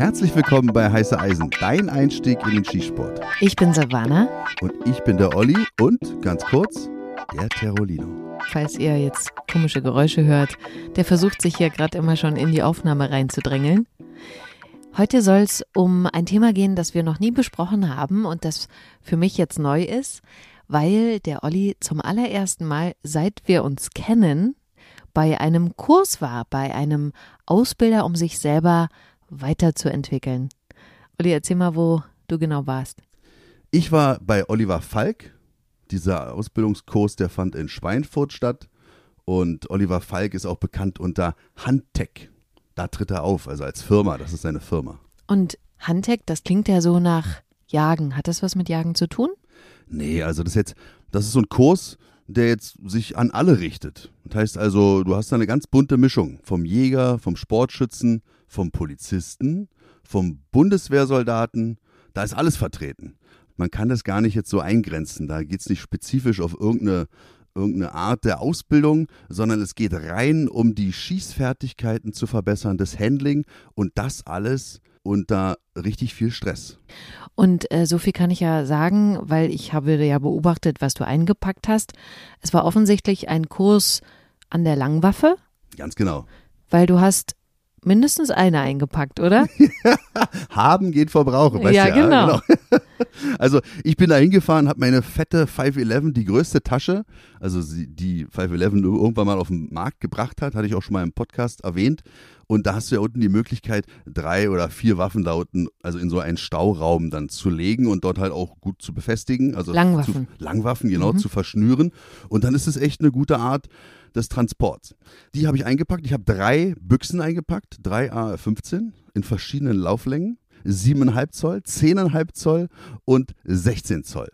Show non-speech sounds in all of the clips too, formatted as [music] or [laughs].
Herzlich willkommen bei Heiße Eisen, dein Einstieg in den Skisport. Ich bin Savannah. Und ich bin der Olli und, ganz kurz, der Terolino. Falls ihr jetzt komische Geräusche hört, der versucht sich hier gerade immer schon in die Aufnahme reinzudrängeln. Heute soll es um ein Thema gehen, das wir noch nie besprochen haben und das für mich jetzt neu ist, weil der Olli zum allerersten Mal, seit wir uns kennen, bei einem Kurs war, bei einem Ausbilder, um sich selber weiterzuentwickeln. Olli, erzähl mal, wo du genau warst. Ich war bei Oliver Falk. Dieser Ausbildungskurs, der fand in Schweinfurt statt. Und Oliver Falk ist auch bekannt unter Handtech. Da tritt er auf, also als Firma. Das ist seine Firma. Und Handtech, das klingt ja so nach Jagen. Hat das was mit Jagen zu tun? Nee, also das ist jetzt, das ist so ein Kurs, der jetzt sich an alle richtet. Das heißt also, du hast da eine ganz bunte Mischung vom Jäger, vom Sportschützen, vom Polizisten, vom Bundeswehrsoldaten. Da ist alles vertreten. Man kann das gar nicht jetzt so eingrenzen. Da geht es nicht spezifisch auf irgendeine, irgendeine Art der Ausbildung, sondern es geht rein um die Schießfertigkeiten zu verbessern, das Handling und das alles unter richtig viel Stress. Und äh, so viel kann ich ja sagen, weil ich habe ja beobachtet, was du eingepackt hast. Es war offensichtlich ein Kurs an der Langwaffe. Ganz genau. Weil du hast mindestens eine eingepackt, oder? [laughs] Haben geht vor Brauchen, weißt ja, ja, genau. genau. [laughs] also ich bin da hingefahren, habe meine fette 511, die größte Tasche, also die 511 irgendwann mal auf den Markt gebracht hat, hatte ich auch schon mal im Podcast erwähnt. Und da hast du ja unten die Möglichkeit, drei oder vier Waffen da unten, also in so einen Stauraum dann zu legen und dort halt auch gut zu befestigen. Also Langwaffen. Zu, Langwaffen, genau, Mhm. zu verschnüren. Und dann ist es echt eine gute Art des Transports. Die habe ich eingepackt. Ich habe drei Büchsen eingepackt, drei AR-15 in verschiedenen Lauflängen. 7,5 Zoll, 10,5 Zoll und 16 Zoll.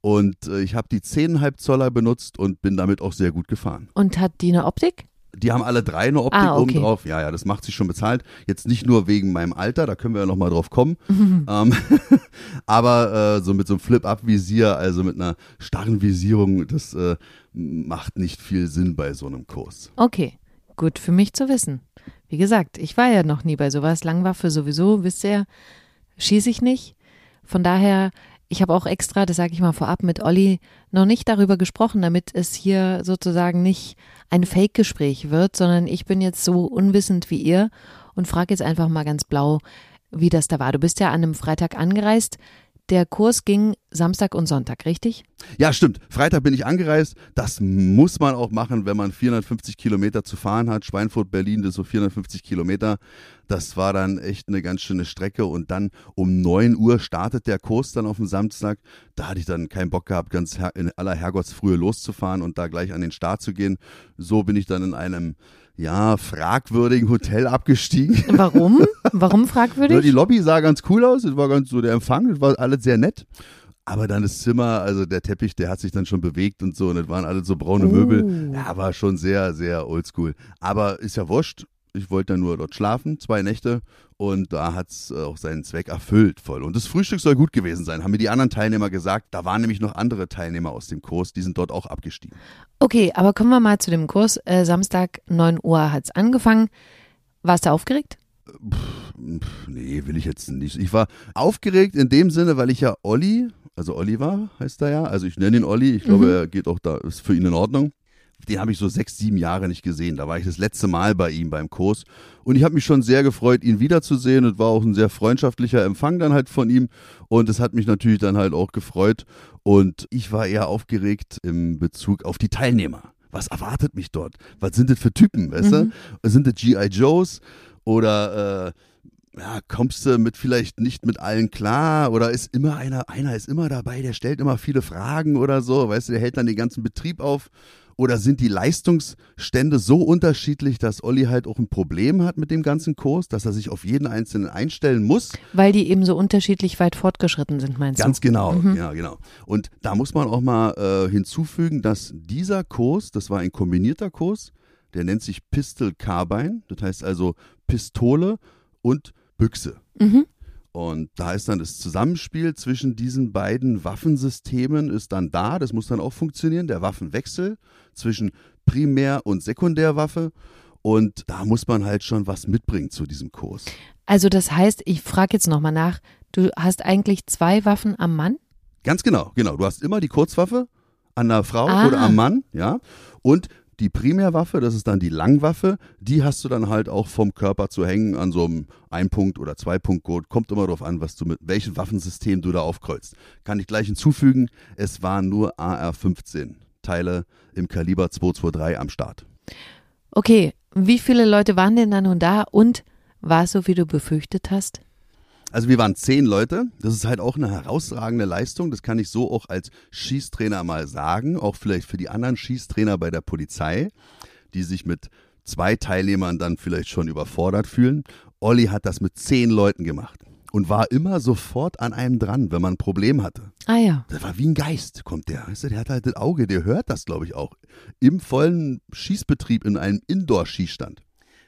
Und äh, ich habe die 10,5 Zoller benutzt und bin damit auch sehr gut gefahren. Und hat die eine Optik? Die haben alle drei eine Optik Ah, okay. oben drauf. Ja, ja, das macht sich schon bezahlt. Jetzt nicht nur wegen meinem Alter, da können wir ja nochmal drauf kommen. [laughs] ähm, [laughs] aber äh, so mit so einem Flip-Up-Visier, also mit einer starren Visierung, das äh, macht nicht viel Sinn bei so einem Kurs. Okay, gut für mich zu wissen. Wie gesagt, ich war ja noch nie bei sowas. Langwaffe sowieso, wisst ihr, schieße ich nicht. Von daher, ich habe auch extra, das sage ich mal vorab, mit Olli noch nicht darüber gesprochen, damit es hier sozusagen nicht ein Fake-Gespräch wird, sondern ich bin jetzt so unwissend wie ihr und frage jetzt einfach mal ganz blau, wie das da war. Du bist ja an einem Freitag angereist. Der Kurs ging Samstag und Sonntag, richtig? Ja, stimmt. Freitag bin ich angereist. Das muss man auch machen, wenn man 450 Kilometer zu fahren hat. Schweinfurt, Berlin, das ist so 450 Kilometer. Das war dann echt eine ganz schöne Strecke. Und dann um 9 Uhr startet der Kurs dann auf dem Samstag. Da hatte ich dann keinen Bock gehabt, ganz in aller Herrgottsfrühe loszufahren und da gleich an den Start zu gehen. So bin ich dann in einem ja, fragwürdigen Hotel abgestiegen. [laughs] Warum? Warum fragwürdig? die Lobby sah ganz cool aus, es war ganz so der Empfang, das war alles sehr nett. Aber dann das Zimmer, also der Teppich, der hat sich dann schon bewegt und so und es waren alles so braune Möbel. Ja, war schon sehr, sehr oldschool. Aber ist ja wurscht. Ich wollte dann nur dort schlafen, zwei Nächte und da hat's äh, auch seinen Zweck erfüllt voll. Und das Frühstück soll gut gewesen sein, haben mir die anderen Teilnehmer gesagt. Da waren nämlich noch andere Teilnehmer aus dem Kurs, die sind dort auch abgestiegen. Okay, aber kommen wir mal zu dem Kurs. Äh, Samstag 9 Uhr hat's angefangen. Warst du aufgeregt? Pff, Nee, will ich jetzt nicht. Ich war aufgeregt in dem Sinne, weil ich ja Olli, also Oliver heißt er ja, also ich nenne ihn Olli, ich glaube, Mhm. er geht auch da, ist für ihn in Ordnung. Den habe ich so sechs, sieben Jahre nicht gesehen. Da war ich das letzte Mal bei ihm beim Kurs. Und ich habe mich schon sehr gefreut, ihn wiederzusehen. Es war auch ein sehr freundschaftlicher Empfang dann halt von ihm. Und es hat mich natürlich dann halt auch gefreut. Und ich war eher aufgeregt im Bezug auf die Teilnehmer. Was erwartet mich dort? Was sind das für Typen, weißt Mhm. du? Sind das G.I. Joes? Oder äh, ja, kommst du mit vielleicht nicht mit allen klar oder ist immer einer, einer ist immer dabei, der stellt immer viele Fragen oder so, weißt du, der hält dann den ganzen Betrieb auf. Oder sind die Leistungsstände so unterschiedlich, dass Olli halt auch ein Problem hat mit dem ganzen Kurs, dass er sich auf jeden einzelnen einstellen muss? Weil die eben so unterschiedlich weit fortgeschritten sind, meinst Ganz du? genau, Mhm. ja, genau. Und da muss man auch mal äh, hinzufügen, dass dieser Kurs, das war ein kombinierter Kurs, der nennt sich Pistol Carbine, das heißt also Pistole und Büchse. Mhm. Und da ist dann das Zusammenspiel zwischen diesen beiden Waffensystemen ist dann da. Das muss dann auch funktionieren. Der Waffenwechsel zwischen Primär- und Sekundärwaffe. Und da muss man halt schon was mitbringen zu diesem Kurs. Also das heißt, ich frage jetzt nochmal nach, du hast eigentlich zwei Waffen am Mann? Ganz genau, genau. Du hast immer die Kurzwaffe an der Frau Ah. oder am Mann, ja. Und die Primärwaffe, das ist dann die Langwaffe, die hast du dann halt auch vom Körper zu hängen an so einem Ein-Punkt- oder Zwei-Punkt-Gurt. Kommt immer darauf an, was du mit welchem Waffensystem du da aufkreuzt. Kann ich gleich hinzufügen, es waren nur AR-15 Teile im Kaliber 223 am Start. Okay, wie viele Leute waren denn da nun da und war es so, wie du befürchtet hast? Also wir waren zehn Leute. Das ist halt auch eine herausragende Leistung. Das kann ich so auch als Schießtrainer mal sagen. Auch vielleicht für die anderen Schießtrainer bei der Polizei, die sich mit zwei Teilnehmern dann vielleicht schon überfordert fühlen. Olli hat das mit zehn Leuten gemacht und war immer sofort an einem dran, wenn man ein Problem hatte. Ah ja. Das war wie ein Geist, kommt der. Weißt du, der hat halt das Auge, der hört das, glaube ich, auch. Im vollen Schießbetrieb in einem Indoor-Schießstand.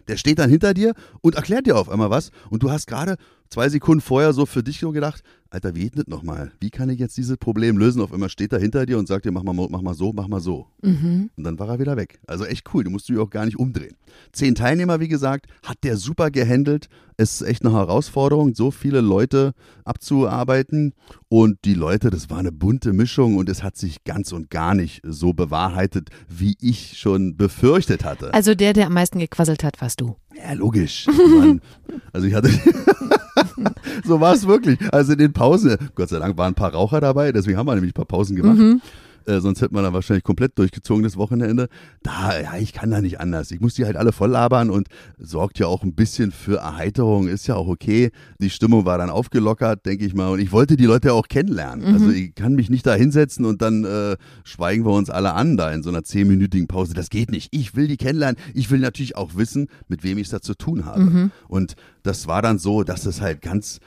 Der steht dann hinter dir und erklärt dir auf einmal was und du hast gerade zwei Sekunden vorher so für dich so gedacht, Alter, wie geht das nochmal? Wie kann ich jetzt dieses Problem lösen? Auf einmal steht er hinter dir und sagt dir, mach mal, mach mal so, mach mal so. Mhm. Und dann war er wieder weg. Also echt cool, du musst dich auch gar nicht umdrehen. Zehn Teilnehmer, wie gesagt, hat der super gehandelt. Es ist echt eine Herausforderung, so viele Leute abzuarbeiten. Und die Leute, das war eine bunte Mischung und es hat sich ganz und gar nicht so bewahrheitet, wie ich schon befürchtet hatte. Also der, der am meisten gequasselt hat, warst du. Ja, logisch. [laughs] Also ich hatte. [laughs] [laughs] so war es wirklich. Also in den Pausen, Gott sei Dank waren ein paar Raucher dabei, deswegen haben wir nämlich ein paar Pausen gemacht. Äh, sonst hätte man dann wahrscheinlich komplett durchgezogen das Wochenende. Da, ja, ich kann da nicht anders. Ich muss die halt alle voll labern und sorgt ja auch ein bisschen für Erheiterung, ist ja auch okay. Die Stimmung war dann aufgelockert, denke ich mal. Und ich wollte die Leute auch kennenlernen. Also ich kann mich nicht da hinsetzen und dann äh, schweigen wir uns alle an da in so einer zehnminütigen Pause. Das geht nicht. Ich will die kennenlernen. Ich will natürlich auch wissen, mit wem ich es da zu tun habe. Und das war dann so, dass es halt ganz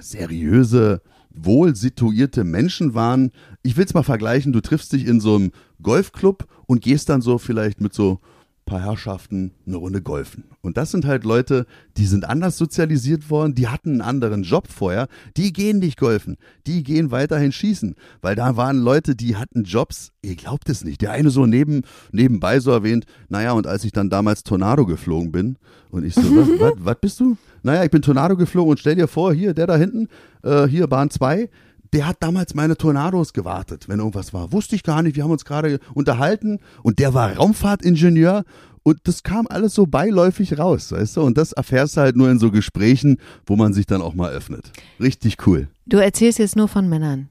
seriöse, wohl situierte Menschen waren. Ich will es mal vergleichen, du triffst dich in so einem Golfclub und gehst dann so vielleicht mit so paar Herrschaften eine Runde golfen. Und das sind halt Leute, die sind anders sozialisiert worden, die hatten einen anderen Job vorher, die gehen nicht golfen, die gehen weiterhin schießen, weil da waren Leute, die hatten Jobs, ihr glaubt es nicht, der eine so neben, nebenbei so erwähnt, naja, und als ich dann damals Tornado geflogen bin und ich so, was, bist du? Naja, ich bin Tornado geflogen und stell dir vor, hier, der da hinten, äh, hier Bahn 2, der hat damals meine Tornados gewartet, wenn irgendwas war. Wusste ich gar nicht, wir haben uns gerade unterhalten und der war Raumfahrtingenieur und das kam alles so beiläufig raus, weißt du? Und das erfährst du halt nur in so Gesprächen, wo man sich dann auch mal öffnet. Richtig cool. Du erzählst jetzt nur von Männern.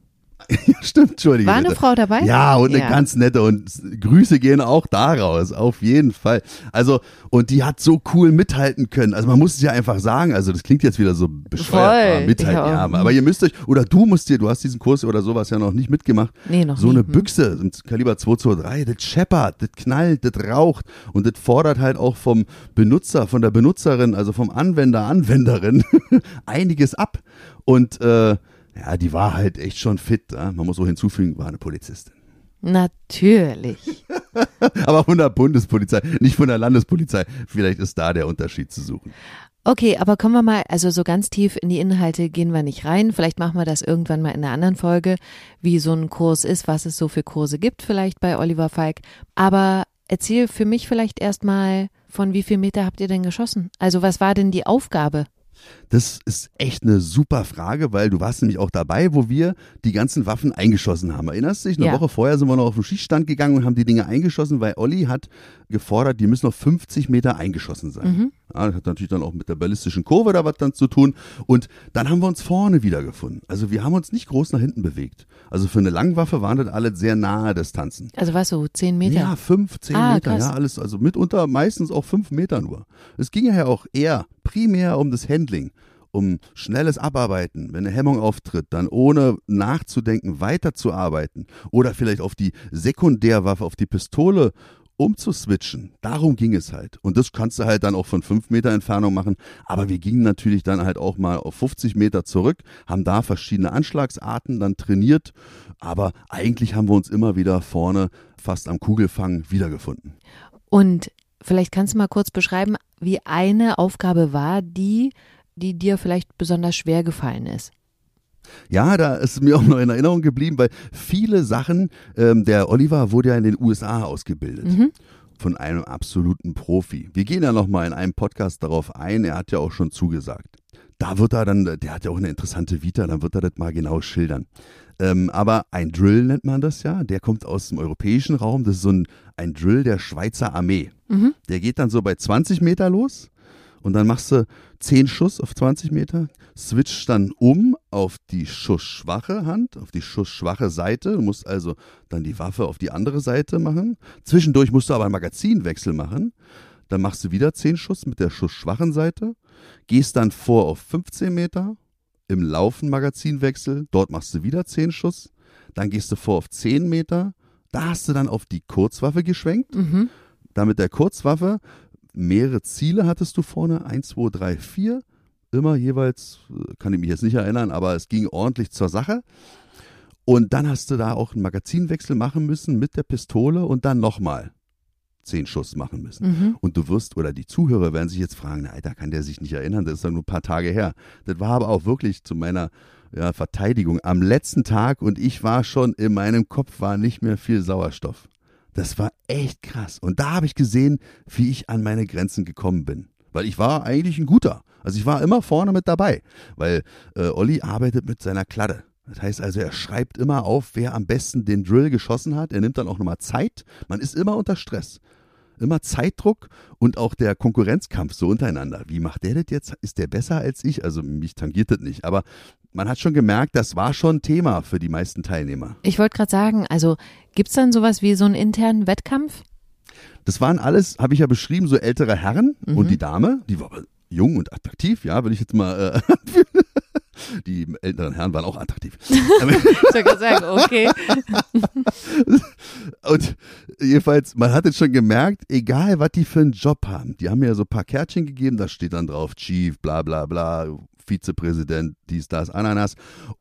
[laughs] Ja, stimmt, Entschuldige. War eine bitte. Frau dabei? Ja, und eine Ja. ganz nette und Grüße gehen auch da raus, auf jeden Fall. Also, und die hat so cool mithalten können. Also man muss es ja einfach sagen, also das klingt jetzt wieder so bescheuert, Voll, aber mithalten, ja. aber ihr müsst euch, oder du musst dir, du hast diesen Kurs oder sowas ja noch nicht mitgemacht, Nee, noch so nie. eine Hm. Büchse im Kaliber 223, das scheppert, das knallt, das raucht und das fordert halt auch vom Benutzer, von der Benutzerin, also vom Anwender, Anwenderin [laughs] einiges ab. Und äh, ja, die war halt echt schon fit. Ja? Man muss so hinzufügen, war eine Polizistin. Natürlich. [laughs] Aber von der Bundespolizei, nicht von der Landespolizei. Vielleicht ist da der Unterschied zu suchen. Okay, aber kommen wir mal, also so ganz tief in die Inhalte gehen wir nicht rein. Vielleicht machen wir das irgendwann mal in einer anderen Folge, wie so ein Kurs ist, was es so für Kurse gibt, vielleicht bei Oliver Falk. Aber erzähl für mich vielleicht erstmal, von wie viel Meter habt ihr denn geschossen? Also was war denn die Aufgabe? Das ist echt eine super Frage, weil du warst nämlich auch dabei, wo wir die ganzen Waffen eingeschossen haben. Erinnerst du dich? Eine Ja. Woche vorher sind wir noch auf den Schießstand gegangen und haben die Dinge eingeschossen, weil Olli hat gefordert, die müssen auf 50 Meter eingeschossen sein. Ja, das hat natürlich dann auch mit der ballistischen Kurve da was dann zu tun. Und dann haben wir uns vorne wiedergefunden. Also wir haben uns nicht groß nach hinten bewegt. Also für eine Langwaffe waren das alle sehr nahe Distanzen. Also was so, zehn Meter? Ja, fünf, zehn Ah, Meter, krass. ja, alles, also mitunter meistens auch fünf Meter nur. Es ging ja auch eher primär um das Handling, um schnelles Abarbeiten. Wenn eine Hemmung auftritt, dann ohne nachzudenken weiterzuarbeiten oder vielleicht auf die Sekundärwaffe, auf die Pistole umzuswitchen. Darum ging es halt. Und das kannst du halt dann auch von fünf Meter Entfernung machen. Aber wir gingen natürlich dann halt auch mal auf 50 Meter zurück, haben da verschiedene Anschlagsarten dann trainiert. Aber eigentlich haben wir uns immer wieder vorne fast am Kugelfang wiedergefunden. Und vielleicht kannst du mal kurz beschreiben, wie eine Aufgabe war, die, die dir vielleicht besonders schwer gefallen ist. Ja, da ist mir auch noch in Erinnerung geblieben, weil viele Sachen, ähm, der Oliver wurde ja in den USA ausgebildet. von einem absoluten Profi. Wir gehen ja nochmal in einem Podcast darauf ein, er hat ja auch schon zugesagt. Da wird er dann, der hat ja auch eine interessante Vita, dann wird er das mal genau schildern. Ähm, aber ein Drill nennt man das ja, der kommt aus dem europäischen Raum, das ist so ein, ein Drill der Schweizer Armee. Mhm. Der geht dann so bei 20 Meter los und dann machst du 10 Schuss auf 20 Meter, switcht dann um auf die schussschwache Hand, auf die schussschwache Seite. Du musst also dann die Waffe auf die andere Seite machen. Zwischendurch musst du aber einen Magazinwechsel machen. Dann machst du wieder 10 Schuss mit der schussschwachen Seite, gehst dann vor auf 15 Meter, im Laufen Magazinwechsel, dort machst du wieder 10 Schuss, dann gehst du vor auf 10 Meter, da hast du dann auf die Kurzwaffe geschwenkt, Mhm. da mit der Kurzwaffe mehrere Ziele hattest du vorne, 1, 2, 3, 4, immer jeweils, äh, kann ich mich jetzt nicht erinnern, aber es ging ordentlich zur Sache. Und dann hast du da auch einen Magazinwechsel machen müssen mit der Pistole und dann nochmal 10 Schuss machen müssen. Mhm. Und du wirst, oder die Zuhörer werden sich jetzt fragen, na, Alter, kann der sich nicht erinnern? Das ist doch nur ein paar Tage her. Das war aber auch wirklich zu meiner ja, Verteidigung am letzten Tag und ich war schon, in meinem Kopf war nicht mehr viel Sauerstoff. Das war echt krass. Und da habe ich gesehen, wie ich an meine Grenzen gekommen bin. Weil ich war eigentlich ein guter. Also ich war immer vorne mit dabei. Weil äh, Olli arbeitet mit seiner Kladde. Das heißt also, er schreibt immer auf, wer am besten den Drill geschossen hat. Er nimmt dann auch nochmal Zeit. Man ist immer unter Stress. Immer Zeitdruck und auch der Konkurrenzkampf so untereinander. Wie macht der das jetzt? Ist der besser als ich? Also mich tangiert das nicht. Aber man hat schon gemerkt, das war schon Thema für die meisten Teilnehmer. Ich wollte gerade sagen, also gibt's dann sowas wie so einen internen Wettkampf? Das waren alles, habe ich ja beschrieben, so ältere Herren Mhm. und die Dame, die war aber jung und attraktiv, ja, will ich jetzt mal äh. [laughs] Die älteren Herren waren auch attraktiv. [laughs] Ich wollte sagen, okay. [laughs] Und jedenfalls, man hat jetzt schon gemerkt, egal was die für einen Job haben, die haben mir ja so ein paar Kärtchen gegeben, da steht dann drauf Chief, bla bla bla, Vizepräsident, dies, das, Ananas.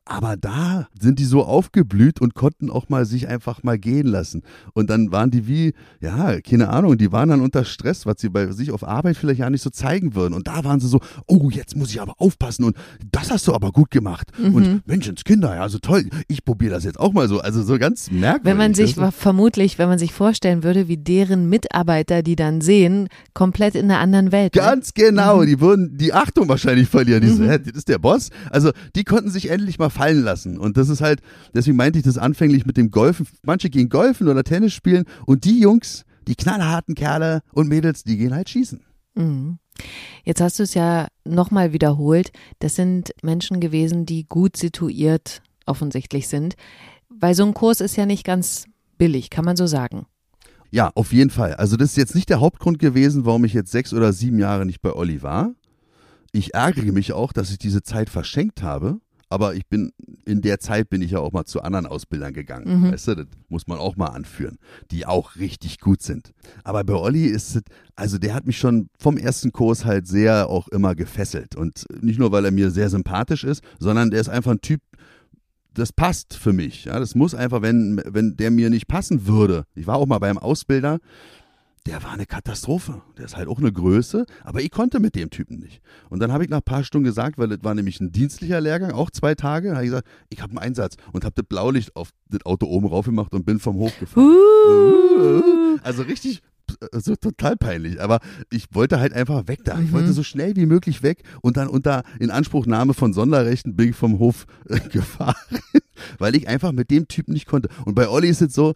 Aber da sind die so aufgeblüht und konnten auch mal sich einfach mal gehen lassen. Und dann waren die wie, ja, keine Ahnung, die waren dann unter Stress, was sie bei sich auf Arbeit vielleicht ja nicht so zeigen würden. Und da waren sie so, oh, jetzt muss ich aber aufpassen und das hast du aber gut gemacht. Mhm. Und Menschenskinder, ja, so toll, ich probiere das jetzt auch mal so. Also so ganz merkwürdig. Wenn man sich vermutlich, wenn man sich vorstellen würde, wie deren Mitarbeiter, die dann sehen, komplett in einer anderen Welt. ne? Ganz genau, die würden die Achtung wahrscheinlich verlieren. Die so, hä, das ist der Boss. Also die konnten sich endlich mal fallen lassen. Und das ist halt, deswegen meinte ich das anfänglich mit dem Golfen. Manche gehen Golfen oder Tennis spielen und die Jungs, die knallharten Kerle und Mädels, die gehen halt schießen. Mhm. Jetzt hast du es ja nochmal wiederholt. Das sind Menschen gewesen, die gut situiert offensichtlich sind. Weil so ein Kurs ist ja nicht ganz billig, kann man so sagen. Ja, auf jeden Fall. Also das ist jetzt nicht der Hauptgrund gewesen, warum ich jetzt sechs oder sieben Jahre nicht bei Olli war. Ich ärgere mich auch, dass ich diese Zeit verschenkt habe. Aber ich bin, in der Zeit bin ich ja auch mal zu anderen Ausbildern gegangen. Mhm. Weißt du, das muss man auch mal anführen, die auch richtig gut sind. Aber bei Olli ist es, also der hat mich schon vom ersten Kurs halt sehr auch immer gefesselt. Und nicht nur, weil er mir sehr sympathisch ist, sondern der ist einfach ein Typ, das passt für mich. Ja, das muss einfach, wenn, wenn der mir nicht passen würde. Ich war auch mal beim Ausbilder, der war eine Katastrophe. Der ist halt auch eine Größe, aber ich konnte mit dem Typen nicht. Und dann habe ich nach ein paar Stunden gesagt, weil das war nämlich ein dienstlicher Lehrgang, auch zwei Tage, habe ich gesagt, ich habe einen Einsatz und habe das Blaulicht auf das Auto oben rauf gemacht und bin vom Hof gefahren. Uh. Also richtig so total peinlich, aber ich wollte halt einfach weg da. Ich Mhm. wollte so schnell wie möglich weg und dann unter Inanspruchnahme von Sonderrechten bin ich vom Hof äh, [laughs] gefahren, weil ich einfach mit dem Typen nicht konnte. Und bei Olli ist es so,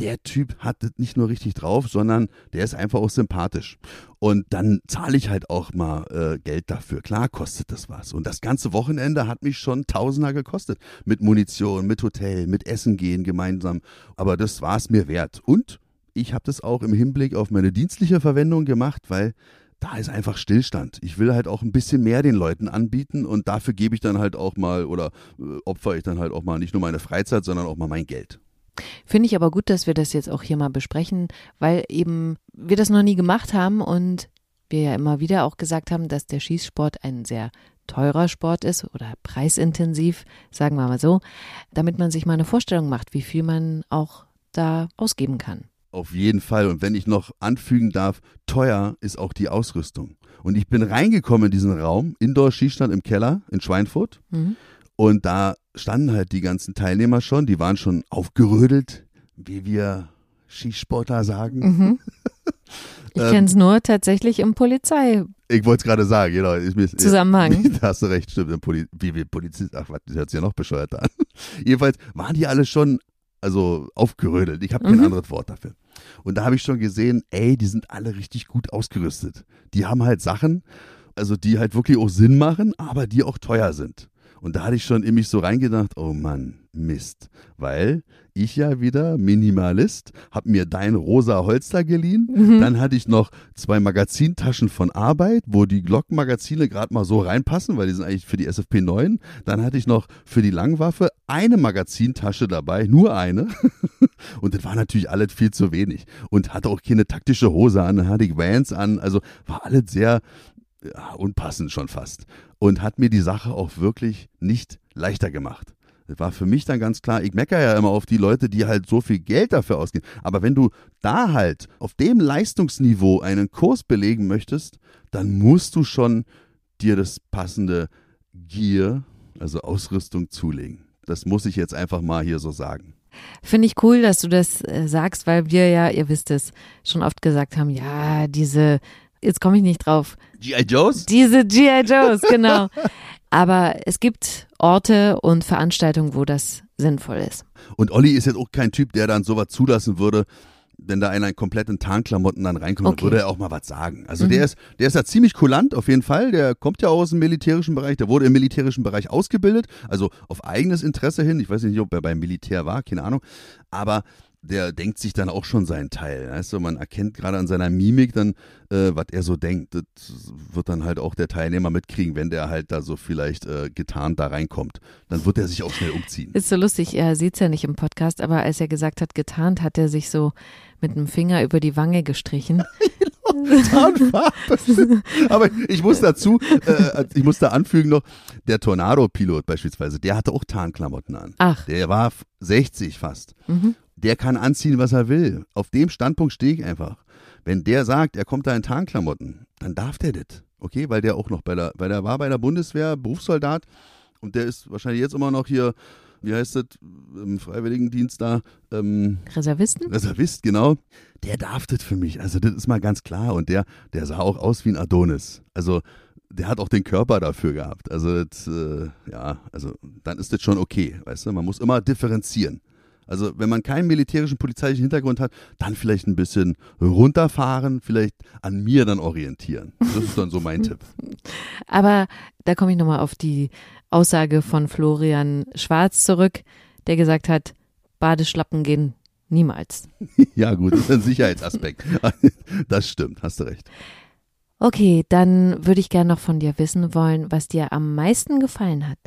der Typ hat das nicht nur richtig drauf, sondern der ist einfach auch sympathisch. Und dann zahle ich halt auch mal äh, Geld dafür. Klar kostet das was. Und das ganze Wochenende hat mich schon Tausender gekostet. Mit Munition, mit Hotel, mit Essen gehen gemeinsam. Aber das war es mir wert. Und ich habe das auch im Hinblick auf meine dienstliche Verwendung gemacht, weil da ist einfach Stillstand. Ich will halt auch ein bisschen mehr den Leuten anbieten und dafür gebe ich dann halt auch mal oder äh, opfer ich dann halt auch mal nicht nur meine Freizeit, sondern auch mal mein Geld. Finde ich aber gut, dass wir das jetzt auch hier mal besprechen, weil eben wir das noch nie gemacht haben und wir ja immer wieder auch gesagt haben, dass der Schießsport ein sehr teurer Sport ist oder preisintensiv, sagen wir mal so, damit man sich mal eine Vorstellung macht, wie viel man auch da ausgeben kann. Auf jeden Fall. Und wenn ich noch anfügen darf, teuer ist auch die Ausrüstung. Und ich bin reingekommen in diesen Raum, Indoor-Schießstand im Keller in Schweinfurt. Mhm. Und da standen halt die ganzen Teilnehmer schon, die waren schon aufgerödelt, wie wir Skisportler sagen. Mhm. [laughs] Ich kenne es nur tatsächlich im Polizei. Ich wollte es gerade sagen, genau. Ist mir- Zusammenhang. [laughs] Da hast du recht, stimmt. im Poli wie wir Polizist, ach, was, das hört sich ja noch bescheuerter an. [laughs] Jedenfalls waren die alle schon, also aufgerödelt. Ich habe kein Mhm. anderes Wort dafür. Und da habe ich schon gesehen, ey, die sind alle richtig gut ausgerüstet. Die haben halt Sachen, also die halt wirklich auch Sinn machen, aber die auch teuer sind. Und da hatte ich schon in mich so reingedacht, oh Mann, Mist. Weil ich ja wieder Minimalist, hab mir dein rosa Holster geliehen. Mhm. Dann hatte ich noch zwei Magazintaschen von Arbeit, wo die Glock-Magazine gerade mal so reinpassen, weil die sind eigentlich für die SFP 9. Dann hatte ich noch für die Langwaffe eine Magazintasche dabei, nur eine. [laughs] Und das war natürlich alles viel zu wenig. Und hatte auch keine taktische Hose an, hatte ich Vans an. Also war alles sehr ja, unpassend schon fast. Und hat mir die Sache auch wirklich nicht leichter gemacht. Das war für mich dann ganz klar, ich meckere ja immer auf die Leute, die halt so viel Geld dafür ausgeben. Aber wenn du da halt auf dem Leistungsniveau einen Kurs belegen möchtest, dann musst du schon dir das passende Gear, also Ausrüstung zulegen. Das muss ich jetzt einfach mal hier so sagen. Finde ich cool, dass du das äh, sagst, weil wir ja, ihr wisst es, schon oft gesagt haben, ja, diese, jetzt komme ich nicht drauf, G.I. Joes? diese G.I. Joes, genau. Aber es gibt Orte und Veranstaltungen, wo das sinnvoll ist. Und Olli ist jetzt auch kein Typ, der dann sowas zulassen würde, wenn da einer in kompletten Tarnklamotten dann reinkommt, Okay. würde er auch mal was sagen. Also Mhm. der ist, der ist da ziemlich kulant auf jeden Fall. Der kommt ja aus dem militärischen Bereich, der wurde im militärischen Bereich ausgebildet, also auf eigenes Interesse hin. Ich weiß nicht, ob er beim Militär war, keine Ahnung. Aber der denkt sich dann auch schon seinen Teil. Weißt du, man erkennt gerade an seiner Mimik dann, äh, was er so denkt. Das wird dann halt auch der Teilnehmer mitkriegen, wenn der halt da so vielleicht äh, getarnt da reinkommt. Dann wird er sich auch schnell umziehen. Ist so lustig, er sieht es ja nicht im Podcast, aber als er gesagt hat, getarnt, hat er sich so mit dem Finger über die Wange gestrichen. [laughs] Tarnfarbe. Aber ich muss dazu, äh, ich muss da anfügen noch, der Tornado-Pilot beispielsweise, der hatte auch Tarnklamotten an. Ach, Der war f- 60 fast. mhm. Der kann anziehen, was er will. Auf dem Standpunkt stehe ich einfach. Wenn der sagt, er kommt da in Tarnklamotten, dann darf der das. Okay, weil der auch noch bei der, weil der war bei der Bundeswehr, Berufssoldat und der ist wahrscheinlich jetzt immer noch hier, wie heißt das, im Freiwilligendienst da, ähm, Reservisten? Reservist, genau. Der darf das für mich. Also das ist mal ganz klar. Und der, der sah auch aus wie ein Adonis. Also der hat auch den Körper dafür gehabt. Also das, äh, ja, also dann ist das schon okay, weißt du. Man muss immer differenzieren. Also wenn man keinen militärischen polizeilichen Hintergrund hat, dann vielleicht ein bisschen runterfahren, vielleicht an mir dann orientieren. Das ist dann so mein [laughs] Tipp. Aber da komme ich nochmal auf die Aussage von Florian Schwarz zurück, der gesagt hat, Badeschlappen gehen niemals. [laughs] Ja gut, das ist ein Sicherheitsaspekt. [laughs] Das stimmt, hast du recht. Okay, dann würde ich gerne noch von dir wissen wollen, was dir am meisten gefallen hat.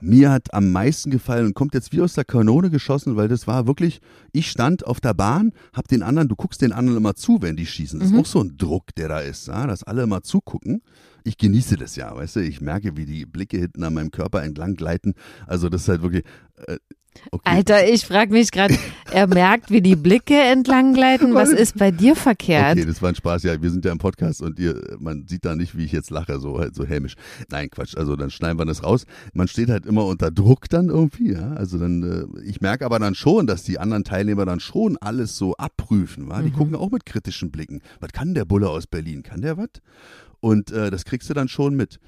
Mir hat am meisten gefallen und kommt jetzt wie aus der Kanone geschossen, weil das war wirklich, ich stand auf der Bahn, hab den anderen, du guckst den anderen immer zu, wenn die schießen. Das Mhm. ist auch so ein Druck, der da ist, ja, dass alle immer zugucken. Ich genieße das ja, weißt du, ich merke, wie die Blicke hinten an meinem Körper entlang gleiten. Also das ist halt wirklich, äh, okay. Alter, ich frage mich gerade, er merkt, wie die Blicke entlang gleiten. Was ist bei dir verkehrt? Okay, das war ein Spaß. Ja, wir sind ja im Podcast und ihr, man sieht da nicht, wie ich jetzt lache, so halt so hämisch. Nein, Quatsch. Also dann schneiden wir das raus. Man steht halt immer unter Druck dann irgendwie. Ja, also dann. Äh, ich merke aber dann schon, dass die anderen Teilnehmer dann schon alles so abprüfen. Wa? Die Mhm. gucken auch mit kritischen Blicken. Was kann der Bulle aus Berlin? Kann der was? Und äh, das kriegst du dann schon mit.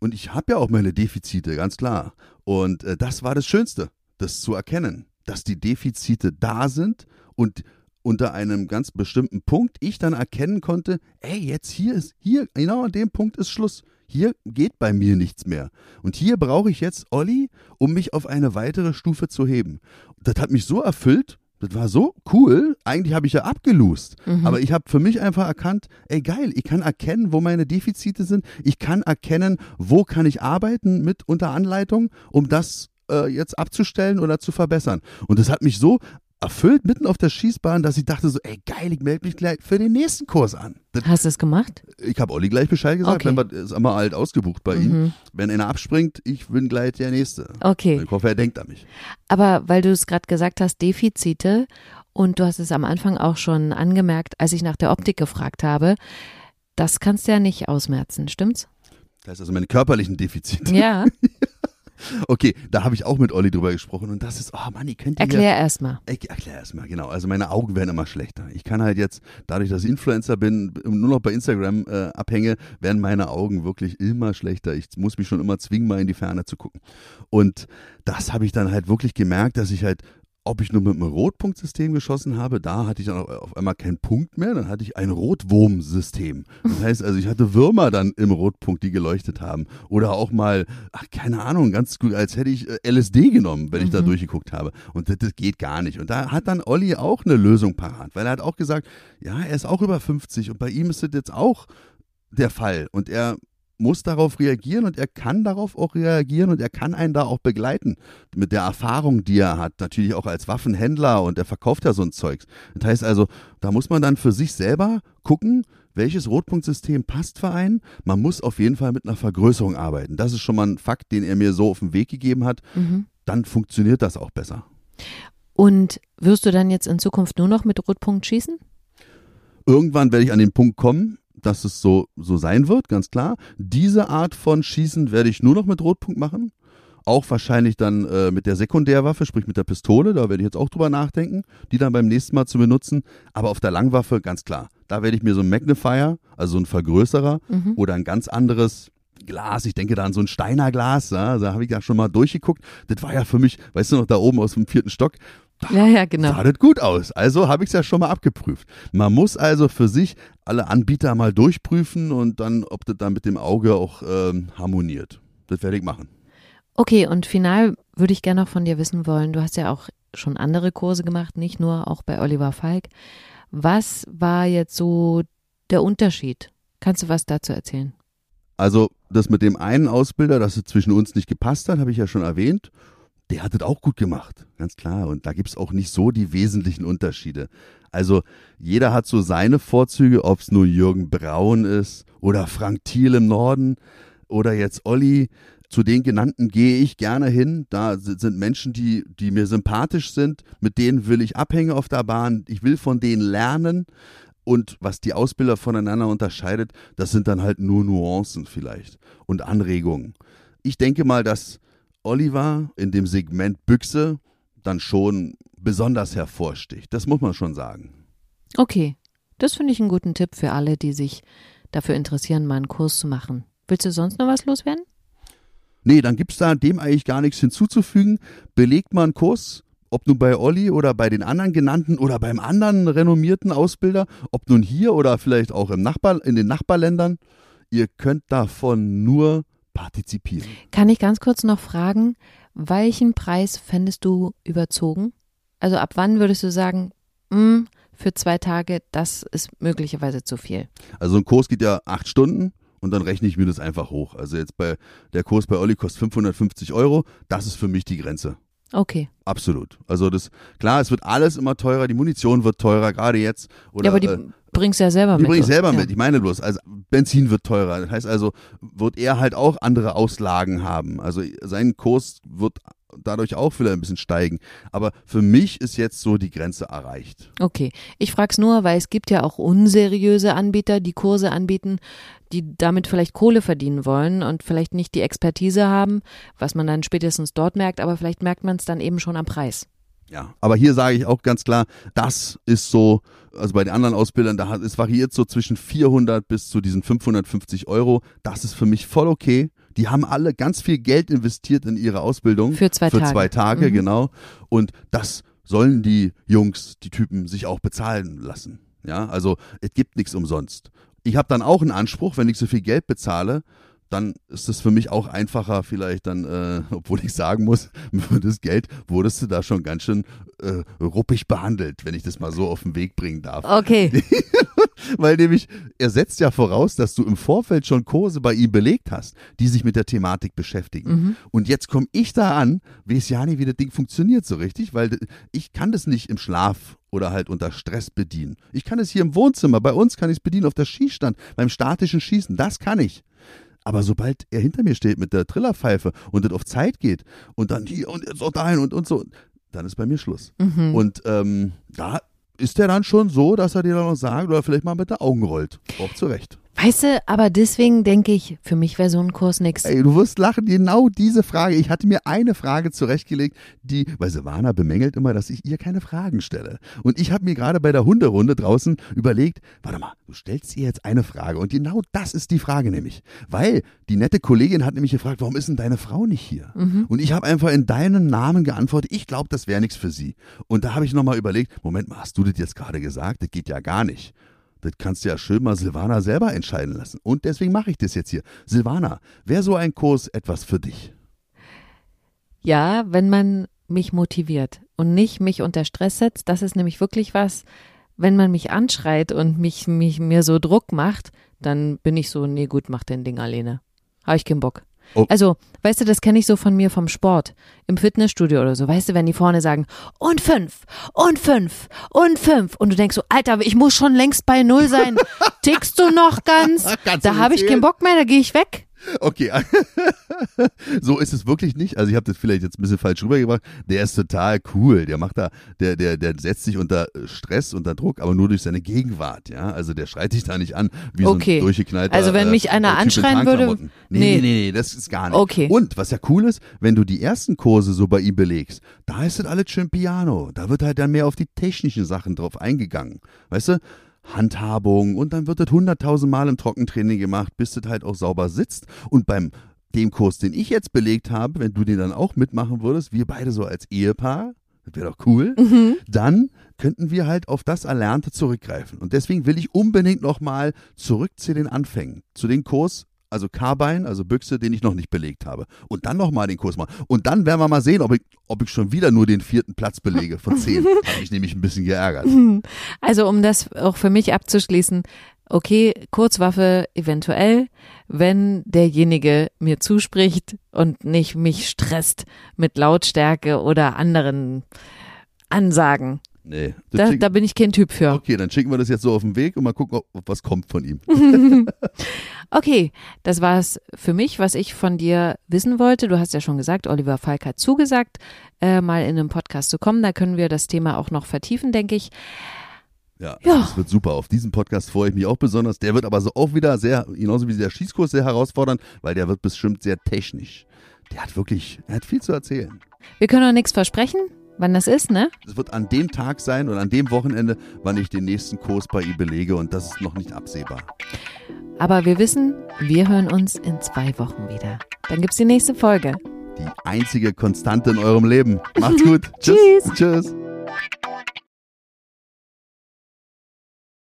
Und ich habe ja auch meine Defizite, ganz klar. Und äh, das war das Schönste, das zu erkennen, dass die Defizite da sind und unter einem ganz bestimmten Punkt ich dann erkennen konnte, ey, jetzt hier ist, hier, genau an dem Punkt ist Schluss. Hier geht bei mir nichts mehr. Und hier brauche ich jetzt Olli, um mich auf eine weitere Stufe zu heben. Das hat mich so erfüllt, das war so cool. Eigentlich habe ich ja abgelust. Mhm. Aber ich habe für mich einfach erkannt, ey geil, ich kann erkennen, wo meine Defizite sind. Ich kann erkennen, wo kann ich arbeiten mit unter Anleitung, um das äh, jetzt abzustellen oder zu verbessern. Und das hat mich so erfüllt mitten auf der Schießbahn, dass ich dachte so, ey geil, ich melde mich gleich für den nächsten Kurs an. Das, Hast du es gemacht? ich habe Olli gleich Bescheid gesagt, Okay. wenn wir, ist immer alt ausgebucht bei ihm. Mhm. Wenn einer abspringt, ich bin gleich der Nächste. Okay. Ich hoffe, er denkt an mich. Aber weil du es gerade gesagt hast, Defizite, und du hast es am Anfang auch schon angemerkt, als ich nach der Optik gefragt habe, das kannst du ja nicht ausmerzen, stimmt's? Das heißt also meine körperlichen Defizite. Ja. [laughs] Okay, da habe ich auch mit Olli drüber gesprochen und das ist, oh Mann, ich könnte Erklär erstmal. Ich erklär erstmal, genau. Also meine Augen werden immer schlechter. Ich kann halt jetzt, dadurch, dass ich Influencer bin, nur noch bei Instagram äh, abhänge, werden meine Augen wirklich immer schlechter. Ich muss mich schon immer zwingen, mal in die Ferne zu gucken. Und das habe ich dann halt wirklich gemerkt, dass ich halt ob ich nur mit einem Rotpunktsystem geschossen habe, da hatte ich dann auf einmal keinen Punkt mehr, dann hatte ich ein Rotwurmsystem. Das heißt also, ich hatte Würmer dann im Rotpunkt, die geleuchtet haben. Oder auch mal, ach, keine Ahnung, ganz gut, als hätte ich äh, LSD genommen, wenn ich da mhm. durchgeguckt habe. Und das, das, geht gar nicht. Und da hat dann Olli auch eine Lösung parat, weil er hat auch gesagt, ja, er ist auch über 50 und bei ihm ist das jetzt auch der Fall. Und er muss darauf reagieren und er kann darauf auch reagieren und er kann einen da auch begleiten mit der Erfahrung, die er hat, natürlich auch als Waffenhändler und er verkauft ja so ein Zeugs. Das heißt also, da muss man dann für sich selber gucken, welches Rotpunktsystem passt für einen. Man muss auf jeden Fall mit einer Vergrößerung arbeiten. Das ist schon mal ein Fakt, den er mir so auf den Weg gegeben hat. Mhm. Dann funktioniert das auch besser. Und wirst du dann jetzt in Zukunft nur noch mit Rotpunkt schießen? Irgendwann werde ich an den Punkt kommen, dass es so, so sein wird, ganz klar. Diese Art von Schießen werde ich nur noch mit Rotpunkt machen. Auch wahrscheinlich dann äh, mit der Sekundärwaffe, sprich mit der Pistole, da werde ich jetzt auch drüber nachdenken, die dann beim nächsten Mal zu benutzen. Aber auf der Langwaffe, ganz klar, da werde ich mir so ein Magnifier, also so ein Vergrößerer mhm. oder ein ganz anderes Glas, ich denke da an so ein Steiner Glas, ja, da habe ich ja schon mal durchgeguckt. Das war ja für mich, weißt du noch, da oben aus dem vierten Stock, ja, ja, genau. Sah das gut aus. Also habe ich es ja schon mal abgeprüft. Man muss also für sich alle Anbieter mal durchprüfen und dann, ob das dann mit dem Auge auch ähm, harmoniert. Das werde ich machen. Okay, und final würde ich gerne noch von dir wissen wollen, du hast ja auch schon andere Kurse gemacht, nicht nur auch bei Oliver Falk. Was war jetzt so der Unterschied? Kannst du was dazu erzählen? Also das mit dem einen Ausbilder, dass es zwischen uns nicht gepasst hat, habe ich ja schon erwähnt der hat das auch gut gemacht, ganz klar. Und da gibt's auch nicht so die wesentlichen Unterschiede. Also jeder hat so seine Vorzüge, ob es nur Jürgen Braun ist oder Frank Thiel im Norden oder jetzt Olli. Zu den genannten gehe ich gerne hin. Da sind Menschen, die, die mir sympathisch sind, mit denen will ich abhängen auf der Bahn. Ich will von denen lernen. Und was die Ausbilder voneinander unterscheidet, das sind dann halt nur Nuancen vielleicht und Anregungen. Ich denke mal, dass Oliver in dem Segment Büchse dann schon besonders hervorsticht. Das muss man schon sagen. Okay, das finde ich einen guten Tipp für alle, die sich dafür interessieren, mal einen Kurs zu machen. Willst du sonst noch was loswerden? Nee, dann gibt es da dem eigentlich gar nichts hinzuzufügen. Belegt mal einen Kurs, ob nun bei Olli oder bei den anderen genannten oder beim anderen renommierten Ausbilder, ob nun hier oder vielleicht auch im Nachbar, in den Nachbarländern. Ihr könnt davon nur partizipieren. Kann ich ganz kurz noch fragen, welchen Preis fändest du überzogen? Also ab wann würdest du sagen, mh, hm, für zwei Tage, das ist möglicherweise zu viel? Also ein Kurs geht ja acht Stunden und dann rechne ich mir das einfach hoch. Also jetzt bei der Kurs bei Olli kostet 550 Euro, das ist für mich die Grenze. Okay. Absolut. Also das, klar, es wird alles immer teurer, die Munition wird teurer, gerade jetzt. Oder, ja, aber die äh, bringst ja selber die mit. Die bringe ich selber ja. mit. Ich meine bloß, also Benzin wird teurer. Das heißt also, wird er halt auch andere Auslagen haben. Also sein Kurs wird dadurch auch vielleicht ein bisschen steigen. Aber für mich ist jetzt so die Grenze erreicht. Okay. Ich frage es nur, weil es gibt ja auch unseriöse Anbieter, die Kurse anbieten, die damit vielleicht Kohle verdienen wollen und vielleicht nicht die Expertise haben, was man dann spätestens dort merkt, aber vielleicht merkt man es dann eben schon am Preis. Ja, aber hier sage ich auch ganz klar, das ist so, also bei den anderen Ausbildern, da es variiert so zwischen 400 bis zu diesen 550 Euro. Das ist für mich voll okay. Die haben alle ganz viel Geld investiert in ihre Ausbildung. Für zwei für Tage. Zwei Tage, mhm. genau. Und das sollen die Jungs, die Typen sich auch bezahlen lassen. Ja, also es gibt nichts umsonst. Ich habe dann auch einen Anspruch, wenn ich so viel Geld bezahle, dann ist es für mich auch einfacher, vielleicht dann, äh, [laughs] obwohl ich sagen muss, [laughs] für das Geld wurdest du da schon ganz schön äh, ruppig behandelt, wenn ich das mal so auf den Weg bringen darf. Okay. [laughs] Weil nämlich, er setzt ja voraus, dass du im Vorfeld schon Kurse bei ihm belegt hast, die sich mit der Thematik beschäftigen. Mhm. Und jetzt komme ich da an, weiß ja nicht, wie das Ding funktioniert so richtig, weil ich kann das nicht im Schlaf oder halt unter Stress bedienen. Ich kann es hier im Wohnzimmer, bei uns kann ich es bedienen auf der Schießstand, beim statischen Schießen, das kann ich. Aber sobald er hinter mir steht mit der Trillerpfeife und das auf Zeit geht und dann hier und jetzt auch dahin und, und so, dann ist bei mir Schluss. Mhm. Und ähm, da ist er dann schon so, dass er dir dann noch sagt oder vielleicht mal mit den Augen rollt. Auch zu Recht. Weißt du, aber deswegen denke ich, für mich wäre so ein Kurs nix. Ey, du wirst lachen, genau diese Frage. Ich hatte mir eine Frage zurechtgelegt, die, weil Silvana bemängelt immer, dass ich ihr keine Fragen stelle. Und ich habe mir gerade bei der Hunderunde draußen überlegt, warte mal, du stellst ihr jetzt eine Frage. Und genau das ist die Frage nämlich. Weil die nette Kollegin hat nämlich gefragt, warum ist denn deine Frau nicht hier? Und ich habe einfach in deinem Namen geantwortet, ich glaube, das wäre nichts für sie. Und da habe ich nochmal überlegt, Moment mal, hast du das jetzt gerade gesagt? Das geht ja gar nicht. Das kannst du ja schön mal Silvana selber entscheiden lassen. Und deswegen mache ich das jetzt hier. Silvana, wäre so ein Kurs etwas für dich? Ja, wenn man mich motiviert und nicht mich unter Stress setzt, das ist nämlich wirklich was, wenn man mich anschreit und mich, mich mir so Druck macht, dann bin ich so, nee gut, mach dein Ding alleine. Habe ich keinen Bock. Oh. Also, weißt du, das kenne ich so von mir vom Sport, im Fitnessstudio oder so. Weißt du, wenn die vorne sagen, und fünf, und fünf, und fünf. Und du denkst so, Alter, ich muss schon längst bei Null sein. [laughs] Tickst du noch ganz? Kannst da habe ich keinen Bock mehr, da gehe ich weg. Okay, [laughs] so ist es wirklich nicht. Also ich habe das vielleicht jetzt ein bisschen falsch rübergebracht. Der ist total cool. Der macht da, der, der, der setzt sich unter Stress, unter Druck, aber nur durch seine Gegenwart. Ja, also der schreit dich da nicht an wie Okay. so ein durchgeknallter. Also wenn mich einer in anschreien würde- Nee. nee, nee, nee, das ist gar nicht. Okay. Und was ja cool ist, wenn du die ersten Kurse so bei ihm belegst, da ist das alles schön Piano. Da wird halt dann mehr auf die technischen Sachen drauf eingegangen. Weißt du? Handhabung und dann wird das hunderttausend Mal im Trockentraining gemacht, bis das halt auch sauber sitzt. Und beim dem Kurs, den ich jetzt belegt habe, wenn du den dann auch mitmachen würdest, wir beide so als Ehepaar, das wäre doch cool, dann könnten wir halt auf das Erlernte zurückgreifen. Und deswegen will ich unbedingt nochmal zurück zu den Anfängen, zu dem Kurs, also Carbine, also Büchse, den ich noch nicht belegt habe. Und dann nochmal den Kurs machen. Und dann werden wir mal sehen, ob ich, ob ich schon wieder nur den vierten Platz belege von zehn. [laughs] Habe ich nämlich ein bisschen geärgert. [laughs] Also um das auch für mich abzuschließen, okay, Kurzwaffe eventuell, wenn derjenige mir zuspricht und nicht mich stresst mit Lautstärke oder anderen Ansagen. Nee. Da, da bin ich kein Typ für. okay, dann schicken wir das jetzt so auf den Weg und mal gucken, ob, ob was kommt von ihm. [laughs] Okay, das war es für mich, was ich von dir wissen wollte. Du hast ja schon gesagt, Oliver Falk hat zugesagt, äh, mal in einem Podcast zu kommen. Da können wir das Thema auch noch vertiefen, denke ich. Ja, Ja. das wird super. Auf diesen Podcast freue ich mich auch besonders. Der wird aber so auch wieder sehr, genauso wie der Schießkurs, sehr herausfordernd, weil der wird bestimmt sehr technisch. Der hat wirklich, er hat viel zu erzählen. Wir können noch nichts versprechen, wann das ist, ne? Es wird an dem Tag sein und an dem Wochenende, wann ich den nächsten Kurs bei ihm belege und das ist noch nicht absehbar. Aber wir wissen, wir hören uns in zwei Wochen wieder. Dann gibt's die nächste Folge. Die einzige Konstante in eurem Leben. Macht's gut. [laughs] Tschüss. Tschüss.